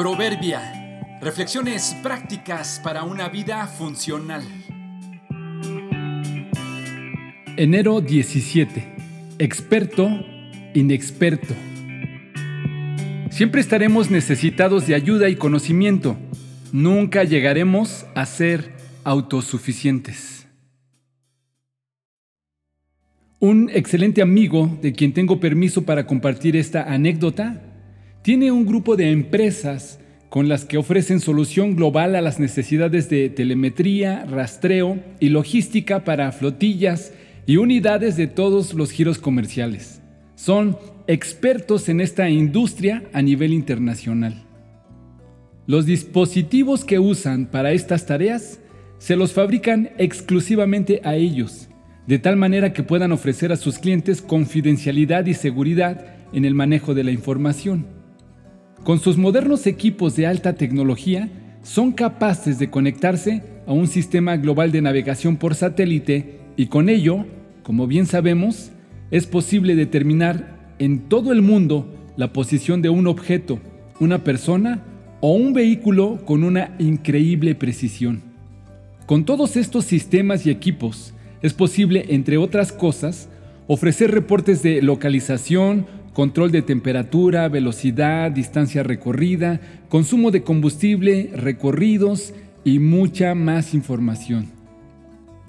Proverbia. Reflexiones prácticas para una vida funcional. Enero 17. Experto, inexperto. Siempre estaremos necesitados de ayuda y conocimiento. Nunca llegaremos a ser autosuficientes. Un excelente amigo de quien tengo permiso para compartir esta anécdota tiene un grupo de empresas con las que ofrecen solución global a las necesidades de telemetría, rastreo y logística para flotillas y unidades de todos los giros comerciales. Son expertos en esta industria a nivel internacional. Los dispositivos que usan para estas tareas se los fabrican exclusivamente a ellos, de tal manera que puedan ofrecer a sus clientes confidencialidad y seguridad en el manejo de la información. Con sus modernos equipos de alta tecnología, son capaces de conectarse a un sistema global de navegación por satélite y con ello, como bien sabemos, es posible determinar en todo el mundo la posición de un objeto, una persona o un vehículo con una increíble precisión. Con todos estos sistemas y equipos, es posible, entre otras cosas, ofrecer reportes de localización, control de temperatura, velocidad, distancia recorrida, consumo de combustible, recorridos y mucha más información.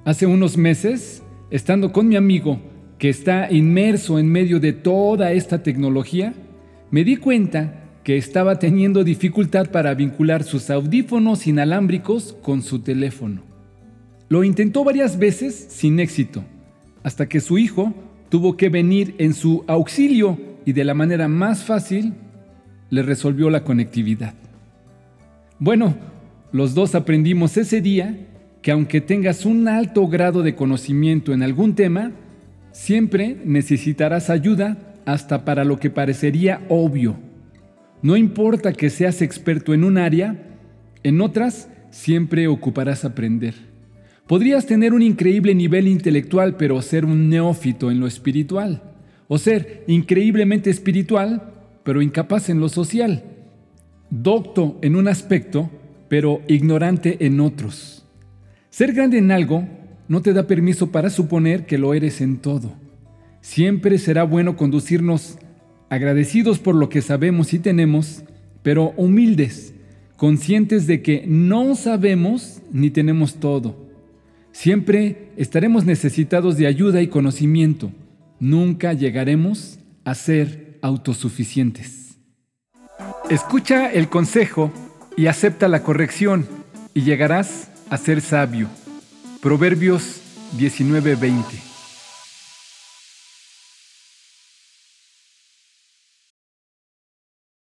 Hace unos meses, estando con mi amigo que está inmerso en medio de toda esta tecnología, me di cuenta que estaba teniendo dificultad para vincular sus audífonos inalámbricos con su teléfono. Lo intentó varias veces sin éxito, hasta que su hijo tuvo que venir en su auxilio y de la manera más fácil le resolvió la conectividad. Bueno, los dos aprendimos ese día que aunque tengas un alto grado de conocimiento en algún tema, siempre necesitarás ayuda hasta para lo que parecería obvio. No importa que seas experto en un área, en otras siempre ocuparás aprender. Podrías tener un increíble nivel intelectual pero ser un neófito en lo espiritual o ser increíblemente espiritual, pero incapaz en lo social, docto en un aspecto, pero ignorante en otros. Ser grande en algo no te da permiso para suponer que lo eres en todo. Siempre será bueno conducirnos agradecidos por lo que sabemos y tenemos, pero humildes, conscientes de que no sabemos ni tenemos todo. Siempre estaremos necesitados de ayuda y conocimiento nunca llegaremos a ser autosuficientes. Escucha el consejo y acepta la corrección y llegarás a ser sabio. Proverbios 19:20